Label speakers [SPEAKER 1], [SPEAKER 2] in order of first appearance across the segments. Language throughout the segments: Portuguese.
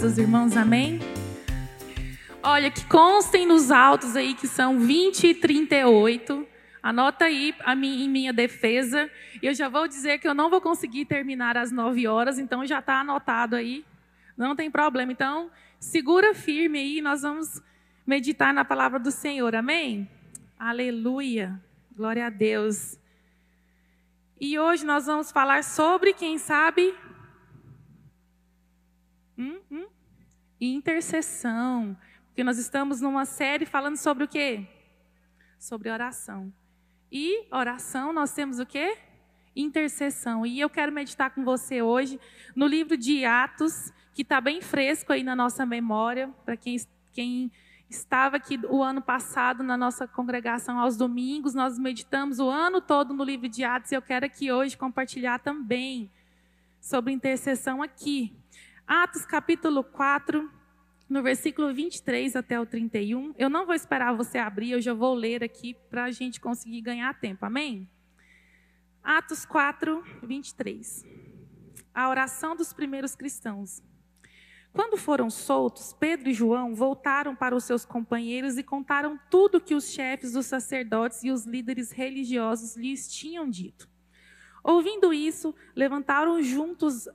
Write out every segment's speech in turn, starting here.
[SPEAKER 1] paz irmãos, amém? Olha, que constem nos autos aí que são 20 e 38. Anota aí a minha, em minha defesa. Eu já vou dizer que eu não vou conseguir terminar às 9 horas, então já está anotado aí. Não tem problema. Então, segura firme aí, nós vamos meditar na palavra do Senhor, amém? Aleluia. Glória a Deus. E hoje nós vamos falar sobre, quem sabe, hum, hum, intercessão. Porque nós estamos numa série falando sobre o quê? Sobre oração. E oração, nós temos o quê? Intercessão. E eu quero meditar com você hoje no livro de Atos, que está bem fresco aí na nossa memória, para quem, quem estava aqui o ano passado na nossa congregação aos domingos, nós meditamos o ano todo no livro de Atos e eu quero aqui hoje compartilhar também sobre intercessão aqui. Atos capítulo 4, no versículo 23 até o 31. Eu não vou esperar você abrir, eu já vou ler aqui para a gente conseguir ganhar tempo, amém? Atos 4, 23. A oração dos primeiros cristãos. Quando foram soltos, Pedro e João voltaram para os seus companheiros e contaram tudo que os chefes dos sacerdotes e os líderes religiosos lhes tinham dito. Ouvindo isso, levantaram juntos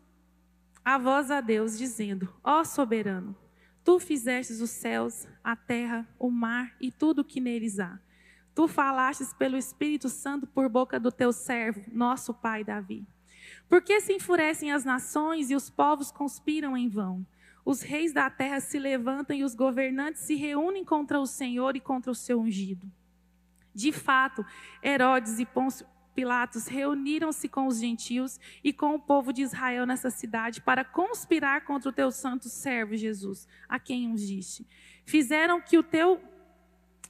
[SPEAKER 1] a voz a Deus, dizendo: Ó soberano, tu fizestes os céus, a terra, o mar e tudo o que neles há. Tu falastes pelo Espírito Santo por boca do teu servo, nosso pai Davi. Por que se enfurecem as nações e os povos conspiram em vão? Os reis da terra se levantam e os governantes se reúnem contra o Senhor e contra o seu ungido. De fato, Herodes e Pôncio Pilatos reuniram-se com os gentios e com o povo de Israel nessa cidade para conspirar contra o teu santo servo Jesus, a quem ungiste. Fizeram que o teu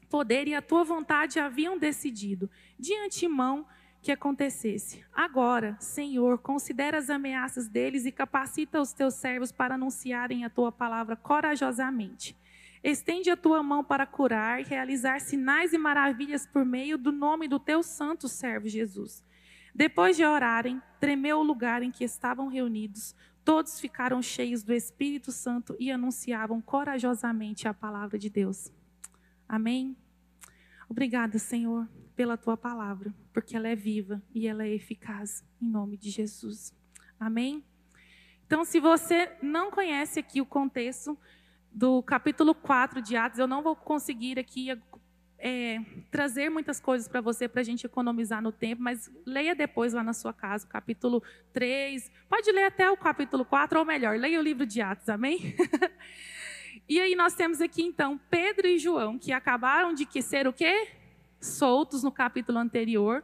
[SPEAKER 1] poder e a tua vontade haviam decidido, de antemão, que acontecesse. Agora, Senhor, considera as ameaças deles e capacita os teus servos para anunciarem a tua palavra corajosamente. Estende a tua mão para curar realizar sinais e maravilhas por meio do nome do teu santo servo Jesus. Depois de orarem, tremeu o lugar em que estavam reunidos. Todos ficaram cheios do Espírito Santo e anunciavam corajosamente a palavra de Deus. Amém. Obrigada, Senhor, pela tua palavra, porque ela é viva e ela é eficaz, em nome de Jesus. Amém? Então, se você não conhece aqui o contexto do capítulo 4 de Atos, eu não vou conseguir aqui é, trazer muitas coisas para você, para a gente economizar no tempo, mas leia depois lá na sua casa, o capítulo 3. Pode ler até o capítulo 4, ou melhor, leia o livro de Atos, amém? e aí nós temos aqui, então, Pedro e João, que acabaram de ser o quê? soltos no capítulo anterior,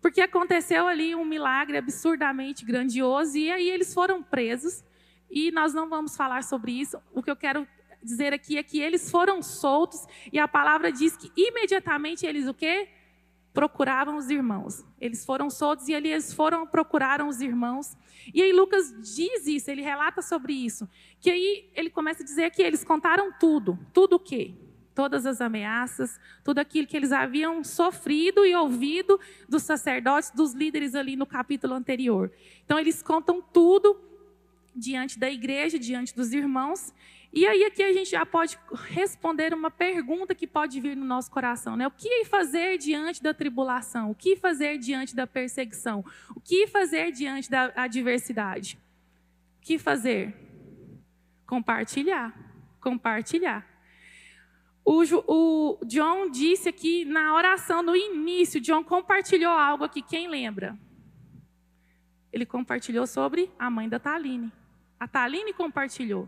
[SPEAKER 1] porque aconteceu ali um milagre absurdamente grandioso e aí eles foram presos. E nós não vamos falar sobre isso. O que eu quero dizer aqui é que eles foram soltos e a palavra diz que imediatamente eles o quê? Procuravam os irmãos. Eles foram soltos e eles foram procuraram os irmãos. E aí Lucas diz isso, ele relata sobre isso, que aí ele começa a dizer que eles contaram tudo, tudo o quê? todas as ameaças, tudo aquilo que eles haviam sofrido e ouvido dos sacerdotes, dos líderes ali no capítulo anterior. Então, eles contam tudo diante da igreja, diante dos irmãos. E aí aqui a gente já pode responder uma pergunta que pode vir no nosso coração, né? O que fazer diante da tribulação? O que fazer diante da perseguição? O que fazer diante da adversidade? O que fazer? Compartilhar. Compartilhar. O, John disse aqui na oração, no início, John compartilhou algo aqui, quem lembra? Ele compartilhou sobre a mãe da Taline. A Taline compartilhou.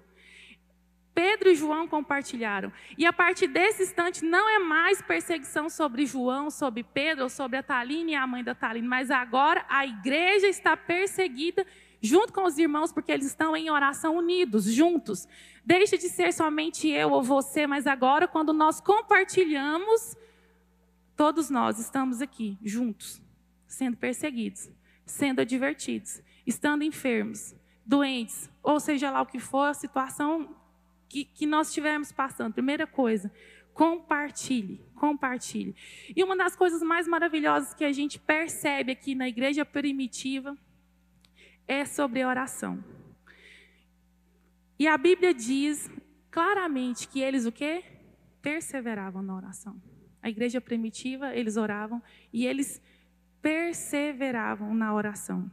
[SPEAKER 1] Pedro e João compartilharam. E a partir desse instante não é mais perseguição sobre João, sobre Pedro, ou sobre a Taline e a mãe da Taline, mas agora a igreja está perseguida junto com os irmãos, porque eles estão em oração unidos, juntos. Deixa de ser somente eu ou você, mas agora, quando nós compartilhamos, todos nós estamos aqui, juntos, sendo perseguidos, sendo advertidos, estando enfermos, doentes, ou seja lá o que for a situação que, que nós estivermos passando. Primeira coisa, compartilhe, compartilhe. E uma das coisas mais maravilhosas que a gente percebe aqui na igreja primitiva é sobre oração. E a Bíblia diz claramente que eles o quê? Perseveravam na oração. A igreja primitiva, eles oravam e eles perseveravam na oração.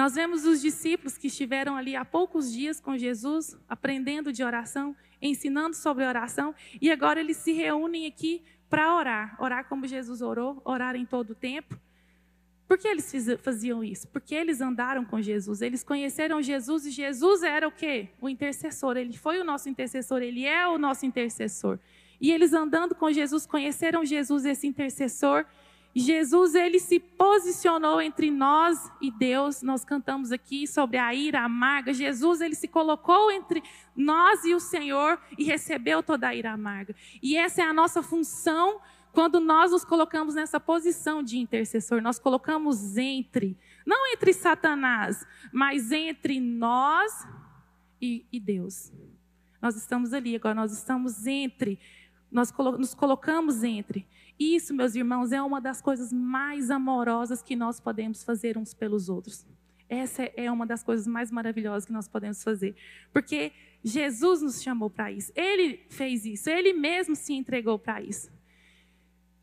[SPEAKER 1] Nós vemos os discípulos que estiveram ali há poucos dias com Jesus, aprendendo de oração, ensinando sobre oração, e agora eles se reúnem aqui para orar. Orar como Jesus orou, orar em todo o tempo. Por que eles faziam isso? Porque eles andaram com Jesus, eles conheceram Jesus e Jesus era o quê? O intercessor. Ele foi o nosso intercessor, ele é o nosso intercessor. E eles andando com Jesus, conheceram Jesus, esse intercessor. Jesus, ele se posicionou entre nós e Deus. Nós cantamos aqui sobre a ira amarga. Jesus, ele se colocou entre nós e o Senhor e recebeu toda a ira amarga. E essa é a nossa função quando nós nos colocamos nessa posição de intercessor, nós colocamos entre, não entre Satanás, mas entre nós e, e Deus. Nós estamos ali, agora nós estamos entre, nós nos colocamos entre. Isso, meus irmãos, é uma das coisas mais amorosas que nós podemos fazer uns pelos outros. Essa é uma das coisas mais maravilhosas que nós podemos fazer. Porque Jesus nos chamou para isso. Ele fez isso. Ele mesmo se entregou para isso.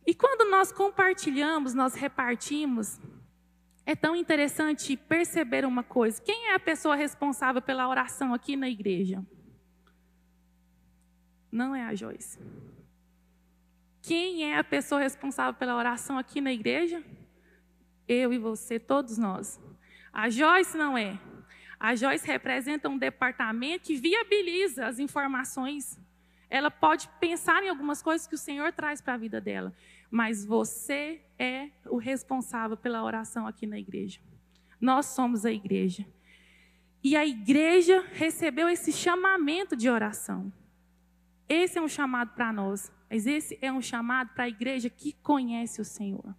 [SPEAKER 1] E quando nós compartilhamos, nós repartimos, é tão interessante perceber uma coisa. Quem é a pessoa responsável pela oração aqui na igreja? Não é a Joyce. Quem é a pessoa responsável pela oração aqui na igreja? Eu e você, todos nós. A Joyce não é. A Joyce representa um departamento que viabiliza as informações. Ela pode pensar em algumas coisas que o Senhor traz para a vida dela mas você é o responsável pela oração aqui na igreja. Nós somos a igreja. E a igreja recebeu esse chamamento de oração. Esse é um chamado para nós, mas esse é um chamado para a igreja que conhece o Senhor.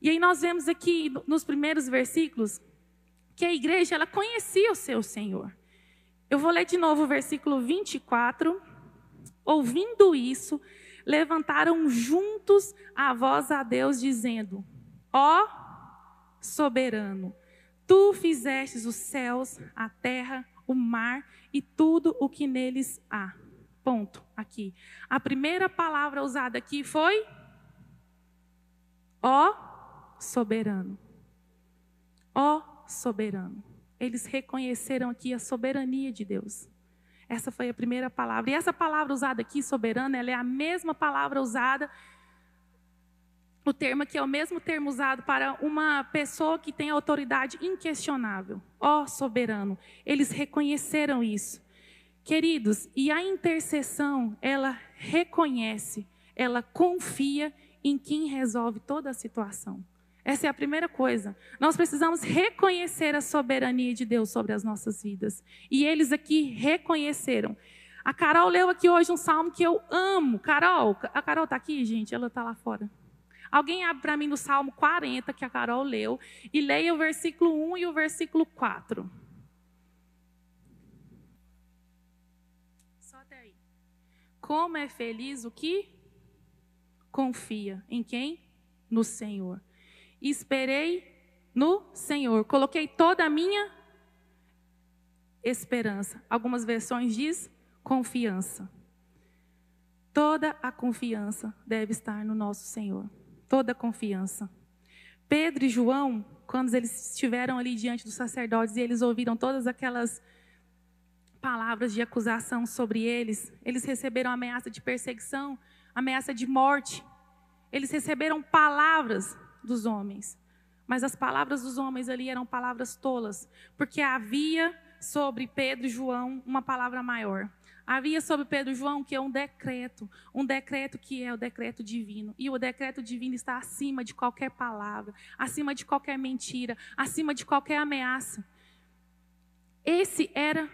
[SPEAKER 1] E aí nós vemos aqui nos primeiros versículos que a igreja ela conhecia o seu Senhor. Eu vou ler de novo o versículo 24. Ouvindo isso, levantaram juntos a voz a Deus, dizendo: Ó soberano, tu fizestes os céus, a terra, o mar e tudo o que neles há. Ponto. Aqui. A primeira palavra usada aqui foi ó soberano. Ó soberano. Eles reconheceram aqui a soberania de Deus. Essa foi a primeira palavra. E essa palavra usada aqui, soberana, ela é a mesma palavra usada, o termo que é o mesmo termo usado para uma pessoa que tem autoridade inquestionável. Ó soberano. Eles reconheceram isso. Queridos, e a intercessão, ela reconhece, ela confia em quem resolve toda a situação. Essa é a primeira coisa. Nós precisamos reconhecer a soberania de Deus sobre as nossas vidas. E eles aqui reconheceram. A Carol leu aqui hoje um salmo que eu amo. Carol, a Carol está aqui, gente? Ela está lá fora. Alguém abre para mim no Salmo 40, que a Carol leu, e leia o versículo 1 e o versículo 4. Só até aí. Como é feliz o que confia em quem? No Senhor esperei no Senhor. Coloquei toda a minha esperança. Algumas versões diz confiança. Toda a confiança deve estar no nosso Senhor. Toda a confiança. Pedro e João, quando eles estiveram ali diante dos sacerdotes e eles ouviram todas aquelas palavras de acusação sobre eles, eles receberam ameaça de perseguição, ameaça de morte. Eles receberam palavras dos homens. Mas as palavras dos homens ali eram palavras tolas, porque havia sobre Pedro e João uma palavra maior. Havia sobre Pedro e João que é um decreto, um decreto que é o decreto divino. E o decreto divino está acima de qualquer palavra, acima de qualquer mentira, acima de qualquer ameaça. Esse era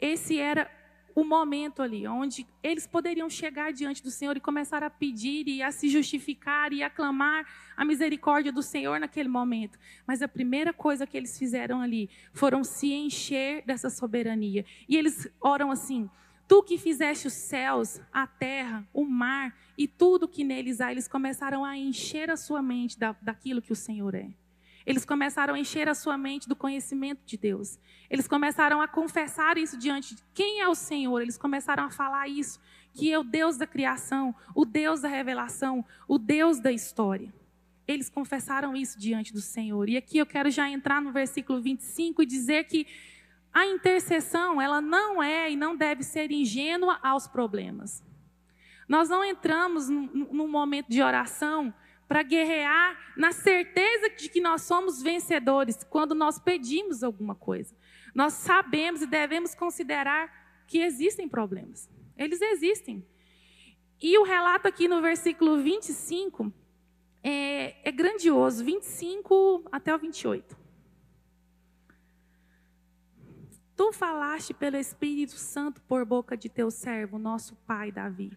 [SPEAKER 1] esse era o momento ali, onde eles poderiam chegar diante do Senhor e começar a pedir e a se justificar e a clamar a misericórdia do Senhor naquele momento. Mas a primeira coisa que eles fizeram ali foram se encher dessa soberania. E eles oram assim: Tu que fizeste os céus, a terra, o mar e tudo que neles há, eles começaram a encher a sua mente da, daquilo que o Senhor é. Eles começaram a encher a sua mente do conhecimento de Deus. Eles começaram a confessar isso diante de quem é o Senhor. Eles começaram a falar isso, que é o Deus da criação, o Deus da revelação, o Deus da história. Eles confessaram isso diante do Senhor. E aqui eu quero já entrar no versículo 25 e dizer que a intercessão, ela não é e não deve ser ingênua aos problemas. Nós não entramos num momento de oração para guerrear na certeza de que nós somos vencedores quando nós pedimos alguma coisa. Nós sabemos e devemos considerar que existem problemas. Eles existem. E o relato aqui no versículo 25 é, é grandioso, 25 até o 28. Tu falaste pelo Espírito Santo por boca de teu servo, nosso pai Davi.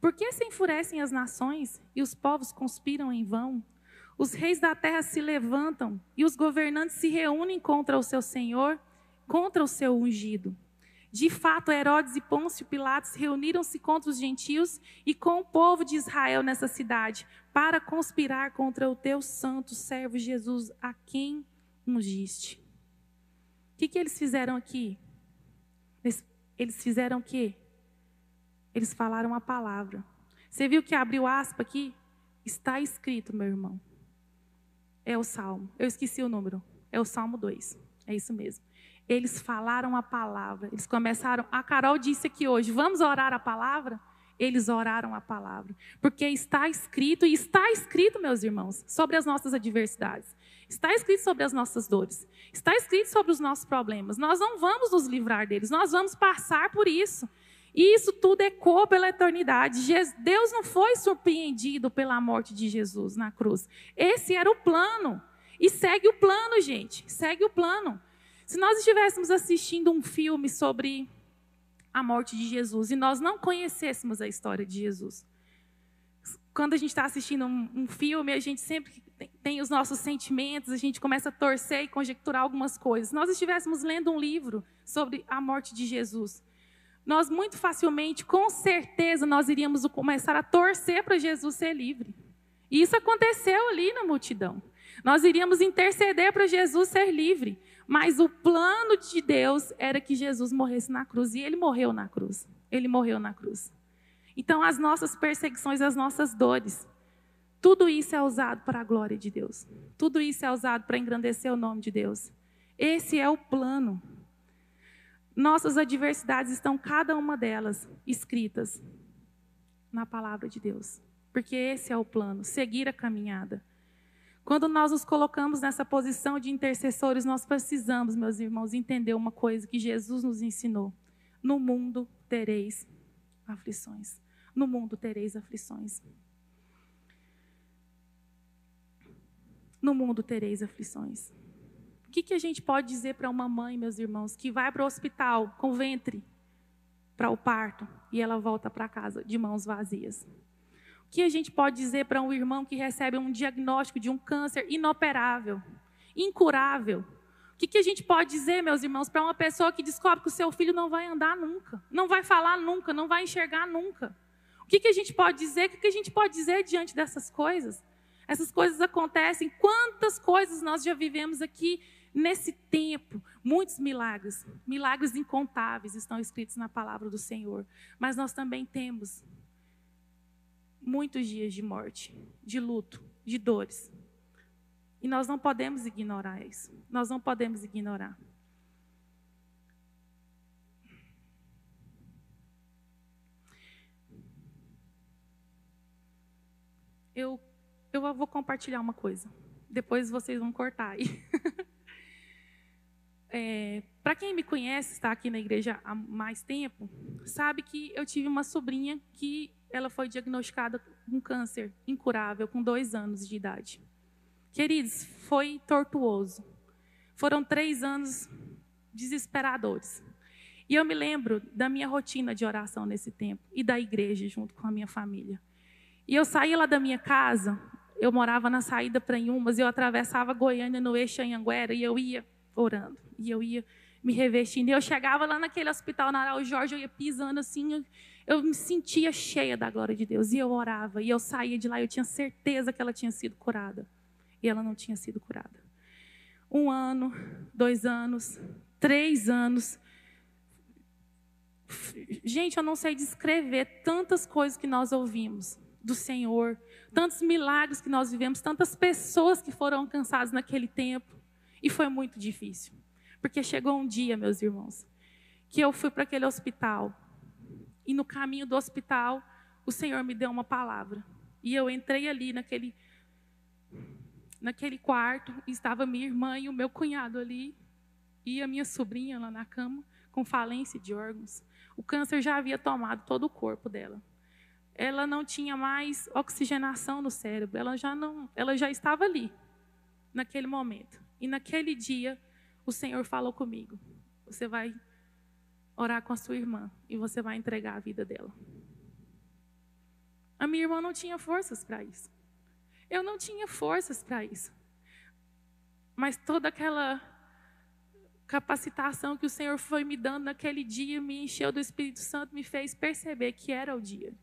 [SPEAKER 1] Por que se enfurecem as nações e os povos conspiram em vão? Os reis da terra se levantam e os governantes se reúnem contra o seu senhor, contra o seu ungido. De fato, Herodes e Pôncio Pilatos reuniram-se contra os gentios e com o povo de Israel nessa cidade, para conspirar contra o teu santo servo Jesus, a quem ungiste. O que, que eles fizeram aqui? Eles, fizeram o quê? Eles falaram a palavra. Você viu que abriu aspa aqui? Está escrito, meu irmão. É o salmo. Eu esqueci o número. É o salmo 2. É isso mesmo. Eles falaram a palavra. Eles começaram. A Carol disse aqui hoje: vamos orar a palavra? Eles oraram a palavra. Porque está escrito, e está escrito, meus irmãos, sobre as nossas adversidades. Está escrito sobre as nossas dores. Está escrito sobre os nossos problemas. Nós não vamos nos livrar deles, nós vamos passar por isso. E isso tudo ecoa pela eternidade. Deus não foi surpreendido pela morte de Jesus na cruz. Esse era o plano. E segue o plano, gente. Segue o plano. Se nós estivéssemos assistindo um filme sobre a morte de Jesus e nós não conhecêssemos a história de Jesus, quando a gente está assistindo um, um, filme, a gente sempre tem os nossos sentimentos, a gente começa a torcer e conjecturar algumas coisas. Se nós estivéssemos lendo um livro sobre a morte de Jesus, nós muito facilmente, com certeza, nós iríamos começar a torcer para Jesus ser livre. E isso aconteceu ali na multidão. Nós iríamos interceder para Jesus ser livre. Mas o plano de Deus era que Jesus morresse na cruz. E ele morreu na cruz. Ele morreu na cruz. Então, as nossas perseguições, as nossas dores, tudo isso é usado para a glória de Deus. Tudo isso é usado para engrandecer o nome de Deus. Esse é o plano. Nossas adversidades estão, cada uma delas, escritas na palavra de Deus. Porque esse é o plano, seguir a caminhada. Quando nós nos colocamos nessa posição de intercessores, nós precisamos, meus irmãos, entender uma coisa que Jesus nos ensinou: no mundo tereis aflições. No mundo tereis aflições. No mundo tereis aflições. O que, que a gente pode dizer para uma mãe, meus irmãos, que vai para o hospital com ventre para o parto e ela volta para casa de mãos vazias? O que a gente pode dizer para um irmão que recebe um diagnóstico de um câncer inoperável, incurável? O que, que a gente pode dizer, meus irmãos, para uma pessoa que descobre que o seu filho não vai andar nunca, não vai falar nunca, não vai enxergar nunca? O que, que a gente pode dizer? O que, que a gente pode dizer diante dessas coisas? Essas coisas acontecem. Quantas coisas nós já vivemos aqui nesse tempo? Muitos milagres, milagres incontáveis estão escritos na palavra do Senhor. Mas nós também temos muitos dias de morte, de luto, de dores. E nós não podemos ignorar isso. Nós não podemos ignorar. Eu, eu vou compartilhar uma coisa. Depois vocês vão cortar aí. é, Para quem me conhece, está aqui na igreja há mais tempo, sabe que eu tive uma sobrinha que ela foi diagnosticada com câncer incurável com dois anos de idade. Queridos, foi tortuoso. Foram três anos desesperadores. E eu me lembro da minha rotina de oração nesse tempo e da igreja junto com a minha família. E eu saía lá da minha casa, eu morava na saída para Inhumas, eu atravessava Goiânia no eixo Anhanguera e eu ia orando. E eu ia me revestindo. E eu chegava lá naquele hospital na Araújo Jorge, eu ia pisando assim, eu me sentia cheia da glória de Deus. E eu orava, e eu saía de lá, eu tinha certeza que ela tinha sido curada. E ela não tinha sido curada. Um ano, dois anos, três anos. Gente, eu não sei descrever tantas coisas que nós ouvimos do Senhor, tantos milagres que nós vivemos, tantas pessoas que foram alcançadas naquele tempo. E foi muito difícil. Porque chegou um dia, meus irmãos, que eu fui para aquele hospital. E no caminho do hospital, o Senhor me deu uma palavra. E eu entrei ali naquele naquele quarto, estava minha irmã e o meu cunhado ali, e a minha sobrinha lá na cama, com falência de órgãos. O câncer já havia tomado todo o corpo dela. Ela não tinha mais oxigenação no cérebro, ela já não, ela já estava ali naquele momento. E naquele dia, o Senhor falou comigo: Você vai orar com a sua irmã e você vai entregar a vida dela. A minha irmã não tinha forças para isso. Eu não tinha forças para isso. Mas toda aquela capacitação que o Senhor foi me dando naquele dia me encheu do Espírito Santo, me fez perceber que era o dia.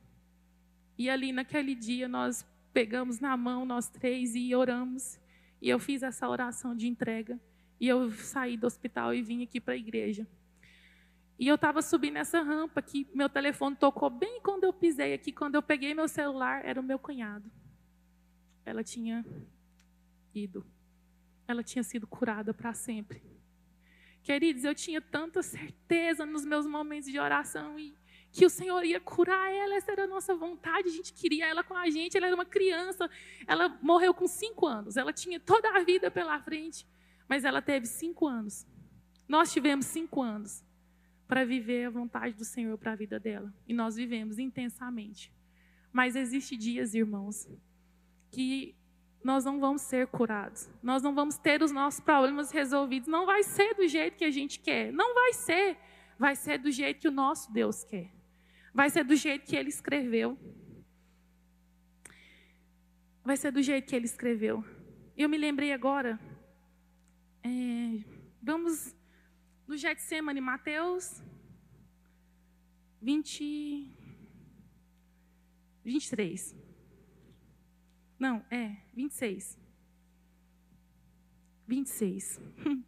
[SPEAKER 1] E ali naquele dia nós pegamos na mão nós três e oramos. E eu fiz essa oração de entrega. E eu saí do hospital e vim aqui para a igreja. E eu estava subindo essa rampa que meu telefone tocou bem quando eu pisei aqui. Quando eu peguei meu celular, era o meu cunhado. Ela tinha ido. Ela tinha sido curada para sempre. Queridos, eu tinha tanta certeza nos meus momentos de oração e que o Senhor ia curar ela, essa era a nossa vontade, a gente queria ela com a gente, ela era uma criança, ela morreu com cinco anos, ela tinha toda a vida pela frente, mas ela teve cinco anos. Nós tivemos cinco anos para viver a vontade do Senhor para a vida dela, e nós vivemos intensamente. Mas existe dias, irmãos, que nós não vamos ser curados, nós não vamos ter os nossos problemas resolvidos, não vai ser do jeito que a gente quer, não vai ser, vai ser do jeito que o nosso Deus quer vai ser do jeito que ele escreveu. Vai ser do jeito que ele escreveu. Eu me lembrei agora. É, vamos no Getsemane, Mateus 20, 23. Não, é, 26. 26.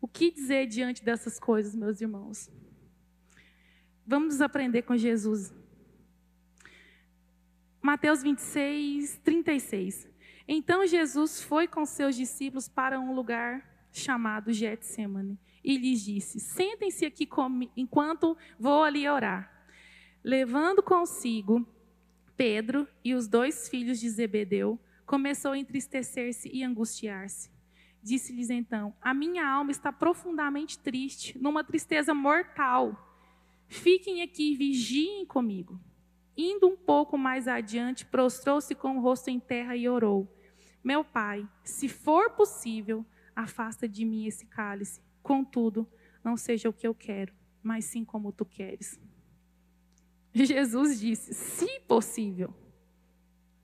[SPEAKER 1] o que dizer diante dessas coisas, meus irmãos? Vamos aprender com Jesus. Mateus 26, 36. Então Jesus foi com seus discípulos para um lugar chamado Getsemane e lhes disse: Sentem-se aqui enquanto vou ali orar. Levando consigo Pedro e os dois filhos de Zebedeu, começou a entristecer-se e angustiar-se. Disse-lhes então: A minha alma está profundamente triste, numa tristeza mortal. Fiquem aqui e vigiem comigo. Indo um pouco mais adiante, prostrou-se com o rosto em terra e orou: Meu pai, se for possível, afasta de mim esse cálice. Contudo, não seja o que eu quero, mas sim como tu queres. Jesus disse: Se possível.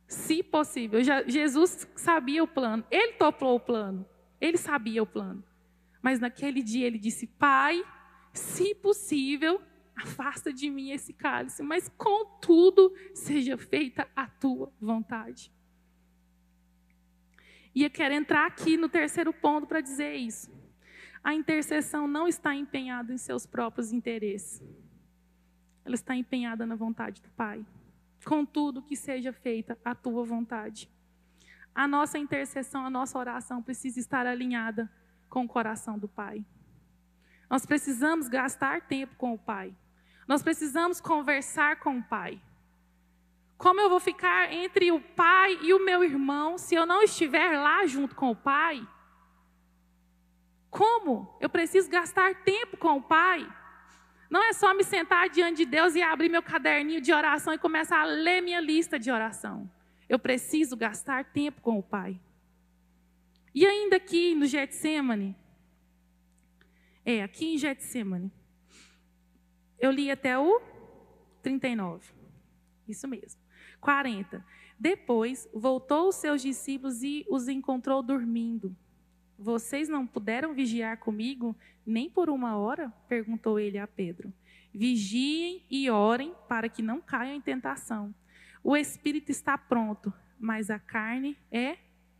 [SPEAKER 1] Se possível. Jesus sabia o plano. Ele topou o plano. Ele sabia o plano. Mas naquele dia ele disse: Pai, se possível, afasta de mim esse cálice, mas contudo seja feita a tua vontade. E eu quero entrar aqui no terceiro ponto para dizer isso. A intercessão não está empenhada em seus próprios interesses. Ela está empenhada na vontade do Pai. Contudo, que seja feita a tua vontade. A nossa intercessão, a nossa oração precisa estar alinhada com o coração do Pai. Nós precisamos gastar tempo com o Pai. Nós precisamos conversar com o Pai. Como eu vou ficar entre o Pai e o meu irmão se eu não estiver lá junto com o Pai? Como? Eu preciso gastar tempo com o Pai. Não é só me sentar diante de Deus e abrir meu caderninho de oração e começar a ler minha lista de oração. Eu preciso gastar tempo com o Pai. E ainda aqui no Getsemane, é, aqui em Getsemane, eu li até o 39. Isso mesmo. 40. Depois voltou os seus discípulos e os encontrou dormindo. Vocês não puderam vigiar comigo nem por uma hora? perguntou ele a Pedro. Vigiem e orem para que não caiam em tentação. O espírito está pronto, mas a carne é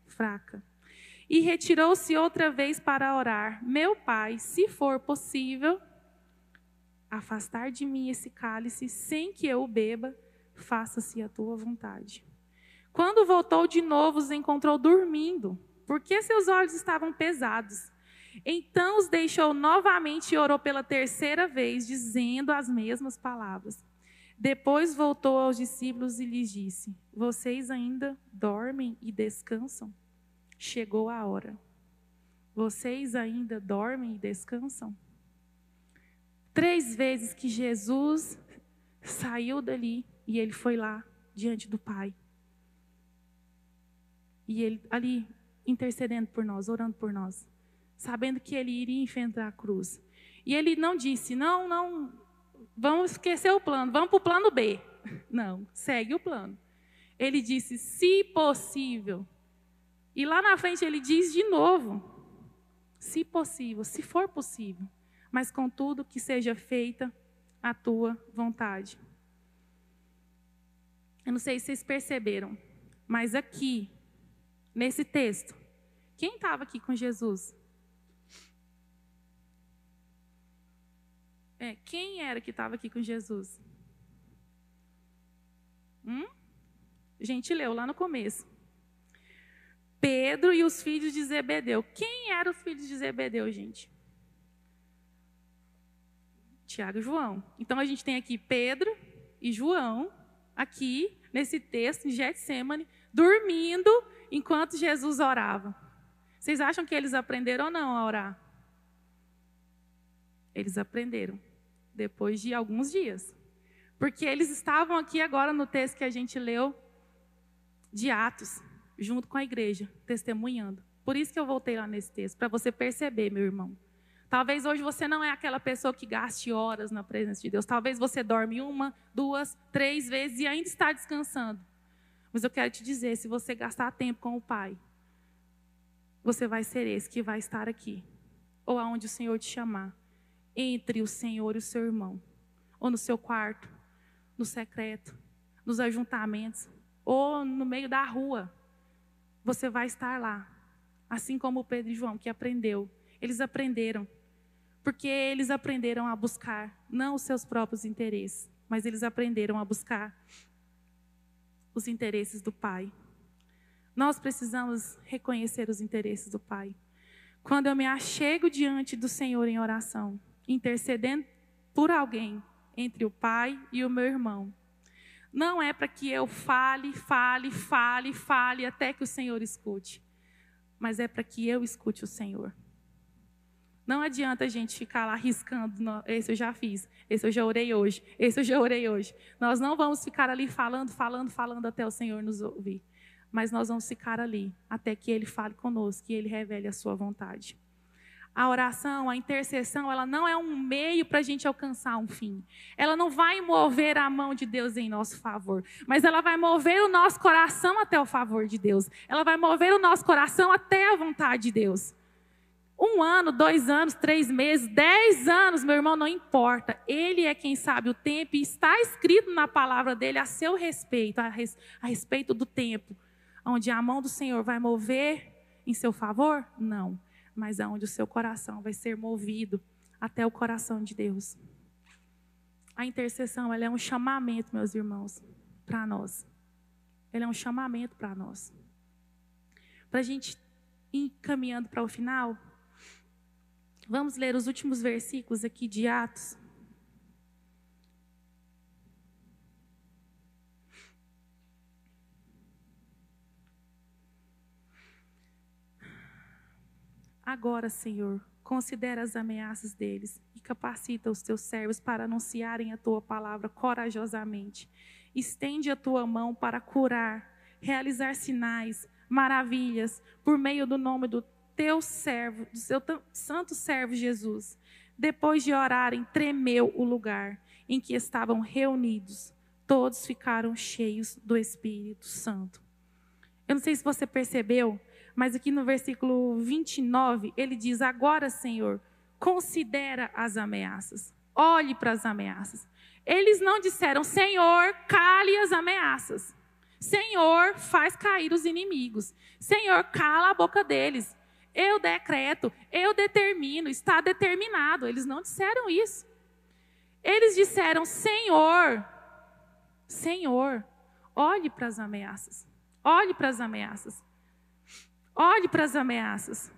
[SPEAKER 1] fraca. E retirou-se outra vez para orar: Meu pai, se for possível, afastar de mim esse cálice sem que eu o beba, faça-se a tua vontade. Quando voltou de novo, os encontrou dormindo, porque seus olhos estavam pesados. Então os deixou novamente e orou pela terceira vez, dizendo as mesmas palavras. Depois voltou aos discípulos e lhes disse: Vocês ainda dormem e descansam? Chegou a hora. Vocês ainda dormem e descansam? Três vezes que Jesus saiu dali e ele foi lá diante do Pai. E ele ali intercedendo por nós, orando por nós, sabendo que ele iria enfrentar a cruz. E ele não disse: "Não, não, vamos esquecer o plano, vamos para o plano B". Não, segue o plano. Ele disse: "Se possível". E lá na frente ele diz de novo: "Se possível, se for possível" mas contudo que seja feita a tua vontade. Eu não sei se vocês perceberam, mas aqui, nesse texto, quem estava aqui com Jesus? É, quem era que estava aqui com Jesus? Hum? A gente leu lá no começo. Pedro e os filhos de Zebedeu. Quem eram os filhos de Zebedeu, gente? Tiago e João. Então a gente tem aqui Pedro e João, aqui nesse texto, em Getsemane, dormindo enquanto Jesus orava. Vocês acham que eles aprenderam ou não a orar? Eles aprenderam depois de alguns dias. Porque eles estavam aqui agora no texto que a gente leu de Atos, junto com a igreja, testemunhando. Por isso que eu voltei lá nesse texto, para você perceber, meu irmão. Talvez hoje você não é aquela pessoa que gaste horas na presença de Deus. Talvez você dorme uma, duas, três vezes e ainda está descansando. Mas eu quero te dizer, se você gastar tempo com o Pai, você vai ser esse que vai estar aqui. Ou aonde o Senhor te chamar. Entre o Senhor e o seu irmão. Ou no seu quarto, no secreto, nos ajuntamentos, ou no meio da rua. Você vai estar lá. Assim como Pedro e João, que aprendeu. Eles aprenderam porque eles aprenderam a buscar não os seus próprios interesses, mas eles aprenderam a buscar os interesses do Pai. Nós precisamos reconhecer os interesses do Pai. Quando eu me achego diante do Senhor em oração, intercedendo por alguém entre o Pai e o meu irmão, não é para que eu fale, fale, fale, fale até que o Senhor escute, mas é para que eu escute o Senhor. Não adianta a gente ficar lá riscando, esse eu já fiz, esse eu já orei hoje, esse eu já orei hoje. Nós não vamos ficar ali falando, falando, falando até o Senhor nos ouvir. Mas nós vamos ficar ali até que Ele fale conosco, que Ele revele a sua vontade. A oração, a intercessão, ela não é um meio para a gente alcançar um fim. Ela não vai mover a mão de Deus em nosso favor, mas ela vai mover o nosso coração até o favor de Deus. Ela vai mover o nosso coração até a vontade de Deus. Um ano, dois anos, três meses, dez anos, meu irmão, não importa. Ele é quem sabe o tempo e está escrito na palavra dele a seu respeito, a, res, a respeito do tempo. Onde a mão do Senhor vai mover em seu favor? Não. Mas aonde o seu coração vai ser movido até o coração de Deus. A intercessão, ela é um chamamento, meus irmãos, para nós. Ela é um chamamento para nós. Para a gente ir caminhando para o final, Vamos ler os últimos versículos aqui de Atos. Agora, Senhor, considera as ameaças deles e capacita os teus servos para anunciarem a tua palavra corajosamente. Estende a tua mão para curar, realizar sinais, maravilhas, por meio do nome do teu servo, do seu santo servo Jesus, depois de orarem, tremeu o lugar em que estavam reunidos. Todos ficaram cheios do Espírito Santo. Eu não sei se você percebeu, mas aqui no versículo 29, ele diz: Agora, Senhor, considera as ameaças. Olhe para as ameaças. Eles não disseram, Senhor, cale as ameaças. Senhor, faz cair os inimigos. Senhor, cala a boca deles. Eu decreto, eu determino, está determinado. Eles não disseram isso. Eles disseram: Senhor, Senhor, olhe para as ameaças. Olhe para as ameaças. Olhe para as ameaças.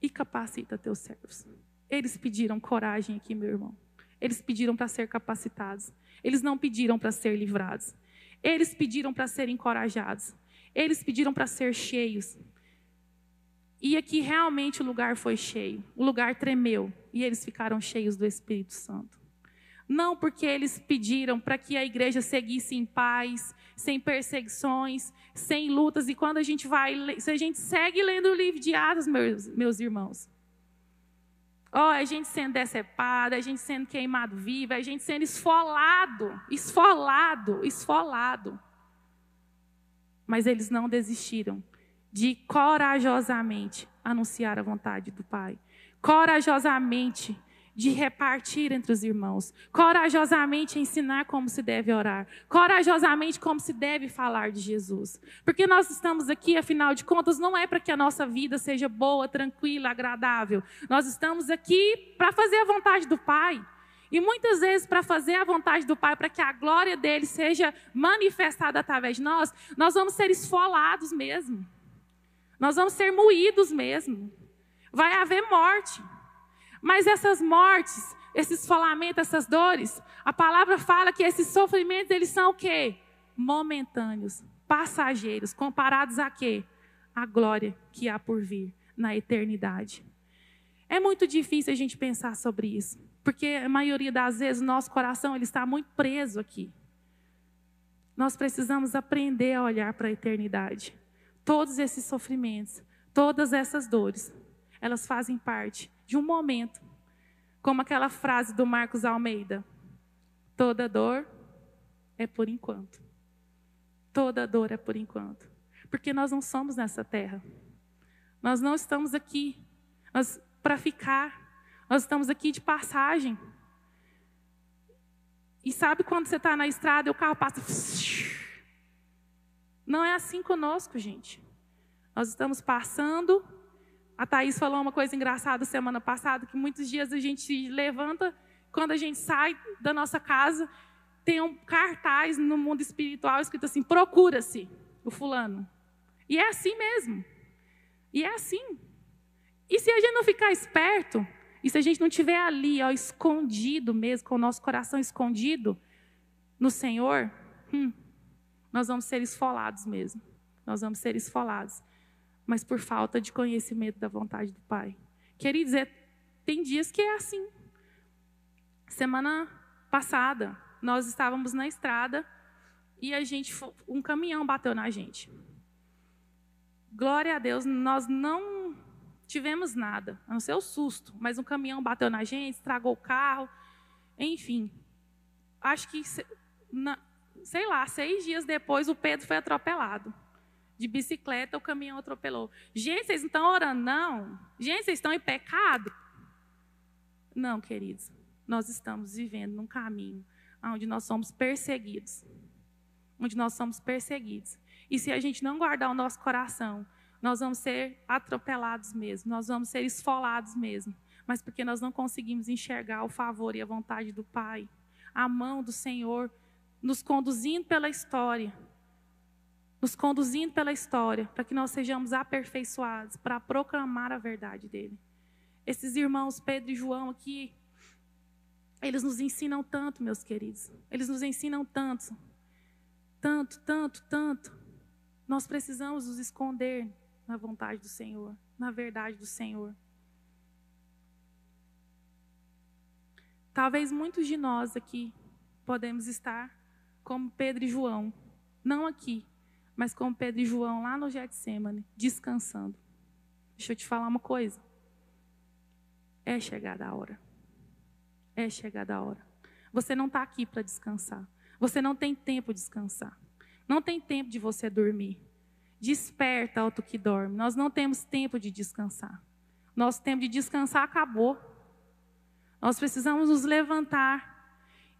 [SPEAKER 1] E capacita teus servos. Eles pediram coragem aqui, meu irmão. Eles pediram para ser capacitados. Eles não pediram para ser livrados. Eles pediram para ser encorajados. Eles pediram para ser cheios. E aqui realmente o lugar foi cheio. O lugar tremeu. E eles ficaram cheios do Espírito Santo. Não porque eles pediram para que a igreja seguisse em paz, sem perseguições, sem lutas. E quando a gente vai, se a gente segue lendo o livro de Atos, meus, meus irmãos, ó, a gente sendo decepado, a gente sendo queimado vivo, a gente sendo esfolado, esfolado, esfolado. Mas eles não desistiram de corajosamente anunciar a vontade do Pai, corajosamente de repartir entre os irmãos, corajosamente ensinar como se deve orar, corajosamente como se deve falar de Jesus. Porque nós estamos aqui, afinal de contas, não é para que a nossa vida seja boa, tranquila, agradável. Nós estamos aqui para fazer a vontade do Pai. E muitas vezes, para fazer a vontade do Pai, para que a glória dele seja manifestada através de nós, nós vamos ser esfolados mesmo. Nós vamos ser moídos mesmo. Vai haver morte. Mas essas mortes, esses esfolamentos, essas dores, a palavra fala que esses sofrimentos, eles são o quê? Momentâneos, passageiros, comparados a quê? A glória que há por vir na eternidade. É muito difícil a gente pensar sobre isso, porque a maioria das vezes nosso coração ele está muito preso aqui. Nós precisamos aprender a olhar para a eternidade. Todos esses sofrimentos, todas essas dores, elas fazem parte de um momento. Como aquela frase do Marcos Almeida: toda dor é por enquanto. Toda dor é por enquanto. Porque nós não somos nessa terra. Nós não estamos aqui para ficar. Nós estamos aqui de passagem. E sabe quando você está na estrada e o carro passa. Não é assim conosco, gente. Nós estamos passando a Thaís falou uma coisa engraçada semana passada, que muitos dias a gente levanta, quando a gente sai da nossa casa, tem um cartaz no mundo espiritual escrito assim: procura-se o fulano. E é assim mesmo. E é assim. E se a gente não ficar esperto, e se a gente não estiver ali, ó, escondido mesmo, com o nosso coração escondido no Senhor, hum, nós vamos ser esfolados mesmo. Nós vamos ser esfolados mas por falta de conhecimento da vontade do Pai. Queria dizer, tem dias que é assim. Semana passada, nós estávamos na estrada e a gente um caminhão bateu na gente. Glória a Deus, nós não tivemos nada, a não ser o susto, mas um caminhão bateu na gente, estragou o carro, enfim. Acho que, sei lá, seis dias depois o Pedro foi atropelado de bicicleta, o caminhão atropelou. Gente, vocês não estão orando, não? Gente, vocês estão em pecado? Não, queridos. Nós estamos vivendo num caminho onde nós somos perseguidos. Onde nós somos perseguidos. E se a gente não guardar o nosso coração, nós vamos ser atropelados mesmo, nós vamos ser esfolados mesmo. Mas porque nós não conseguimos enxergar o favor e a vontade do Pai, a mão do Senhor nos conduzindo pela história, nos conduzindo pela história, para que nós sejamos aperfeiçoados, para proclamar a verdade dele. Esses irmãos Pedro e João aqui, eles nos ensinam tanto, meus queridos. Eles nos ensinam tanto. Tanto, tanto, tanto. Nós precisamos nos esconder na vontade do Senhor, na verdade do Senhor. Talvez muitos de nós aqui podemos estar como Pedro e João, não aqui, mas com Pedro e João lá no Getsemane, descansando. Deixa eu te falar uma coisa. É chegada a hora. É chegada a hora. Você não está aqui para descansar. Você não tem tempo de descansar. Não tem tempo de você dormir. Desperta, alto que dorme. Nós não temos tempo de descansar. Nosso tempo de descansar acabou. Nós precisamos nos levantar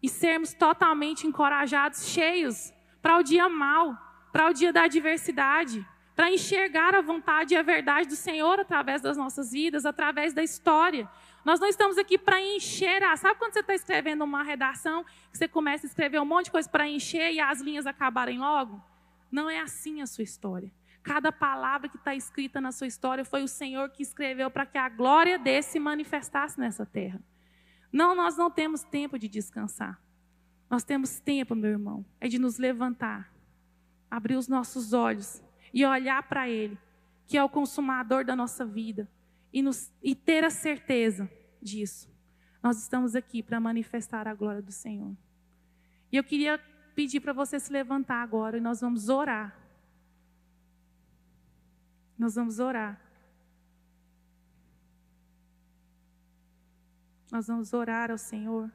[SPEAKER 1] e sermos totalmente encorajados, cheios para o dia mal para o dia da adversidade, para enxergar a vontade e a verdade do Senhor através das nossas vidas, através da história. Nós não estamos aqui para encher. Ah, sabe quando você está escrevendo uma redação, que você começa a escrever um monte de coisa para encher e as linhas acabarem logo? Não é assim a sua história. Cada palavra que está escrita na sua história foi o Senhor que escreveu para que a glória desse se manifestasse nessa terra. Não, nós não temos tempo de descansar. Nós temos tempo, meu irmão, é de nos levantar, abrir os nossos olhos e olhar para Ele, que é o consumador da nossa vida, e, nos, e ter a certeza disso. Nós estamos aqui para manifestar a glória do Senhor. E eu queria pedir para você se levantar agora e nós vamos orar. Nós vamos orar. Nós vamos orar ao Senhor.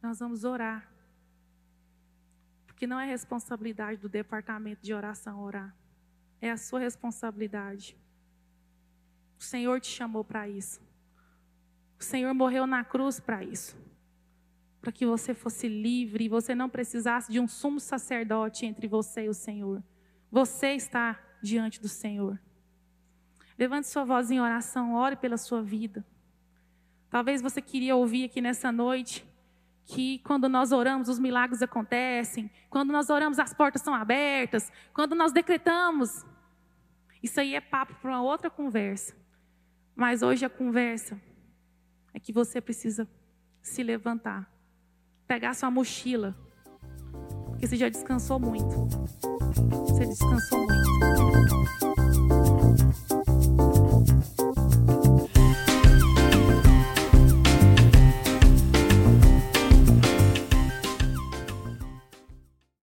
[SPEAKER 1] Nós vamos orar. Porque não é responsabilidade do departamento de oração orar. É a sua responsabilidade. O Senhor te chamou para isso. O Senhor morreu na cruz para isso. Para que você fosse livre e você não precisasse de um sumo sacerdote entre você e o Senhor. Você está diante do Senhor. Levante sua voz em oração, ore pela sua vida. Talvez você queria ouvir aqui nessa noite que quando nós oramos os milagres acontecem, quando nós oramos as portas são abertas, quando nós decretamos. Isso aí é papo para uma outra conversa. Mas hoje a conversa é que você precisa se levantar, pegar sua mochila. Porque você já descansou muito. Você descansou muito.